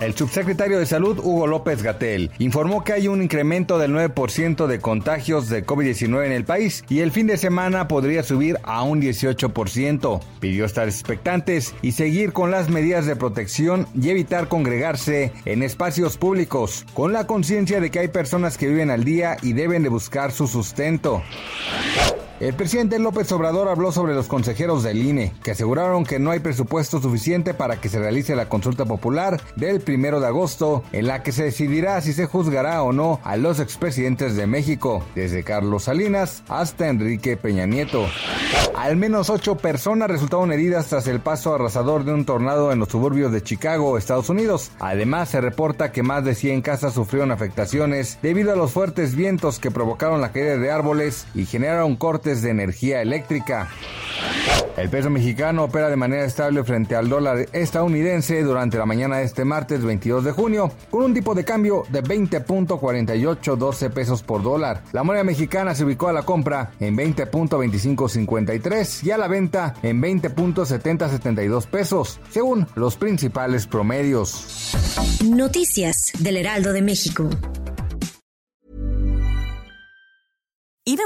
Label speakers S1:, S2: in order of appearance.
S1: El subsecretario de Salud, Hugo López Gatel, informó que hay un incremento del 9% de contagios de COVID-19 en el país y el fin de semana podría subir a un 18%. Pidió estar expectantes y seguir con las medidas de protección y evitar congregarse en espacios públicos, con la conciencia de que hay personas que viven al día y deben de buscar su sustento. El presidente López Obrador habló sobre los consejeros del INE, que aseguraron que no hay presupuesto suficiente para que se realice la consulta popular del primero de agosto, en la que se decidirá si se juzgará o no a los expresidentes de México, desde Carlos Salinas hasta Enrique Peña Nieto. Al menos ocho personas resultaron heridas tras el paso arrasador de un tornado en los suburbios de Chicago, Estados Unidos. Además, se reporta que más de 100 casas sufrieron afectaciones debido a los fuertes vientos que provocaron la caída de árboles y generaron de energía eléctrica. El peso mexicano opera de manera estable frente al dólar estadounidense durante la mañana de este martes 22 de junio, con un tipo de cambio de 20.4812 pesos por dólar. La moneda mexicana se ubicó a la compra en 20.2553 y a la venta en 20.7072 pesos, según los principales promedios.
S2: Noticias del Heraldo de México.